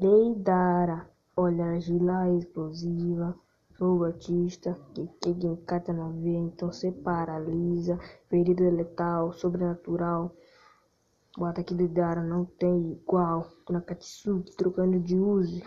Deidara, olha argila explosiva, fogo artista, que quem encata na veia, então se paralisa, ferida é letal, sobrenatural. O ataque de Deidara não tem igual, na Katsuki trocando de uso.